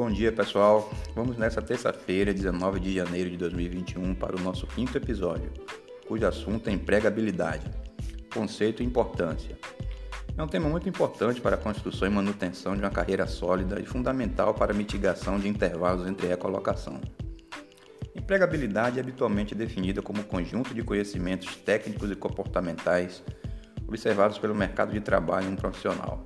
Bom dia, pessoal. Vamos nessa terça-feira, 19 de janeiro de 2021, para o nosso quinto episódio, cujo assunto é empregabilidade, conceito e importância. É um tema muito importante para a construção e manutenção de uma carreira sólida e fundamental para a mitigação de intervalos entre recolocação. Empregabilidade é habitualmente definida como conjunto de conhecimentos técnicos e comportamentais observados pelo mercado de trabalho em um profissional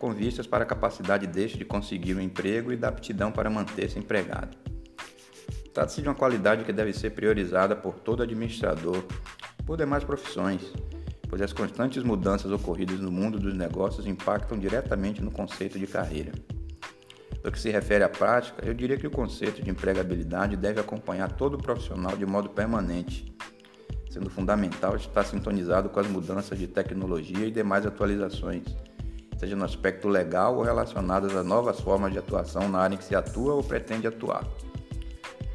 com vistas para a capacidade deste de conseguir um emprego e da aptidão para manter-se empregado. Trata-se de uma qualidade que deve ser priorizada por todo administrador, por demais profissões, pois as constantes mudanças ocorridas no mundo dos negócios impactam diretamente no conceito de carreira. No que se refere à prática, eu diria que o conceito de empregabilidade deve acompanhar todo profissional de modo permanente, sendo fundamental estar sintonizado com as mudanças de tecnologia e demais atualizações seja no aspecto legal ou relacionadas a novas formas de atuação na área em que se atua ou pretende atuar.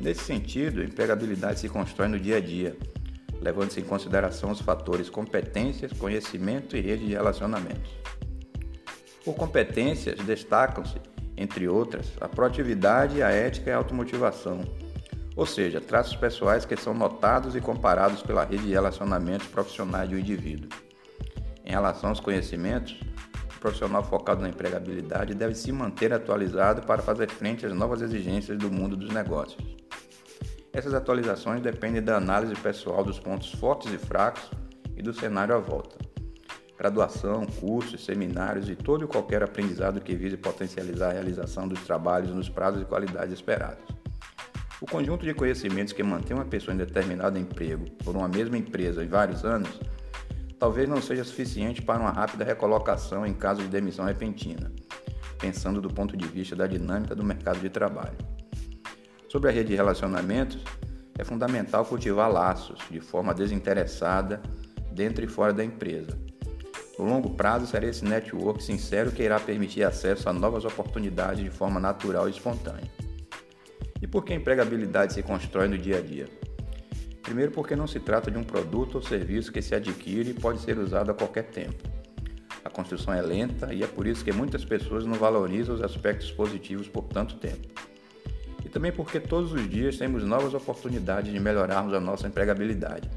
Nesse sentido, a empregabilidade se constrói no dia a dia, levando-se em consideração os fatores competências, conhecimento e rede de relacionamentos. Por competências, destacam-se, entre outras, a proatividade, a ética e a automotivação, ou seja, traços pessoais que são notados e comparados pela rede de relacionamentos profissionais um indivíduo. Em relação aos conhecimentos, profissional focado na empregabilidade deve se manter atualizado para fazer frente às novas exigências do mundo dos negócios. Essas atualizações dependem da análise pessoal dos pontos fortes e fracos e do cenário à volta. Graduação, cursos, seminários e todo e qualquer aprendizado que vise potencializar a realização dos trabalhos nos prazos e qualidades esperados. O conjunto de conhecimentos que mantém uma pessoa em determinado emprego por uma mesma empresa em vários anos talvez não seja suficiente para uma rápida recolocação em caso de demissão repentina, pensando do ponto de vista da dinâmica do mercado de trabalho. Sobre a rede de relacionamentos, é fundamental cultivar laços de forma desinteressada dentro e fora da empresa. No longo prazo, será esse network sincero que irá permitir acesso a novas oportunidades de forma natural e espontânea. E por que a empregabilidade se constrói no dia a dia? Primeiro, porque não se trata de um produto ou serviço que se adquire e pode ser usado a qualquer tempo. A construção é lenta e é por isso que muitas pessoas não valorizam os aspectos positivos por tanto tempo. E também porque todos os dias temos novas oportunidades de melhorarmos a nossa empregabilidade.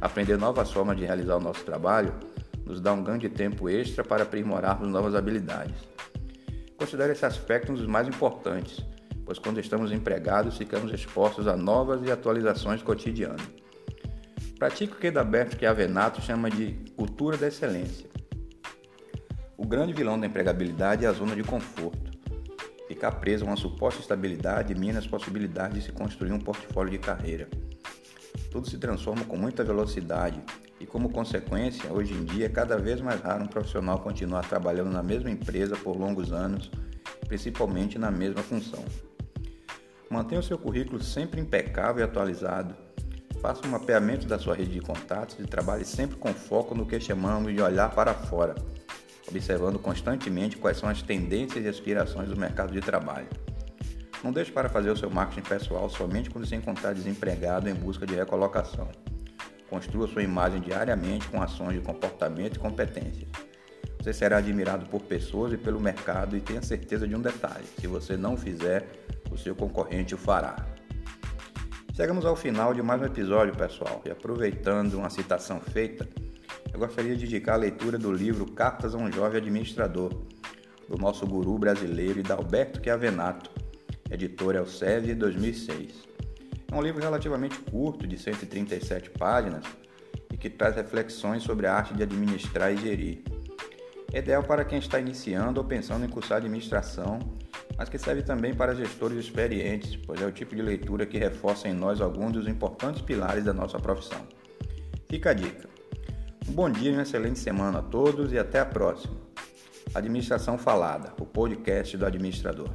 Aprender novas formas de realizar o nosso trabalho nos dá um ganho de tempo extra para aprimorarmos novas habilidades. Considero esse aspecto um dos mais importantes, pois quando estamos empregados ficamos expostos a novas e atualizações cotidianas. Pratico o que Daberto que Avenato chama de cultura da excelência. O grande vilão da empregabilidade é a zona de conforto. Ficar preso a uma suposta estabilidade mina as possibilidades de se construir um portfólio de carreira. Tudo se transforma com muita velocidade e, como consequência, hoje em dia é cada vez mais raro um profissional continuar trabalhando na mesma empresa por longos anos, principalmente na mesma função. Mantenha o seu currículo sempre impecável e atualizado. Faça um mapeamento da sua rede de contatos e trabalhe sempre com foco no que chamamos de olhar para fora, observando constantemente quais são as tendências e aspirações do mercado de trabalho. Não deixe para fazer o seu marketing pessoal somente quando se encontrar desempregado em busca de recolocação. Construa sua imagem diariamente com ações de comportamento e competência. Você será admirado por pessoas e pelo mercado e tenha certeza de um detalhe: se você não fizer, o seu concorrente o fará. Chegamos ao final de mais um episódio, pessoal, e aproveitando uma citação feita, eu gostaria de indicar a leitura do livro Cartas a um Jovem Administrador, do nosso guru brasileiro Dalberto Chiavenato, editora Elsevier 2006. É um livro relativamente curto, de 137 páginas, e que traz reflexões sobre a arte de administrar e gerir. É ideal para quem está iniciando ou pensando em cursar administração mas que serve também para gestores experientes, pois é o tipo de leitura que reforça em nós alguns dos importantes pilares da nossa profissão. Fica a dica. Um bom dia e uma excelente semana a todos e até a próxima. Administração Falada, o podcast do administrador.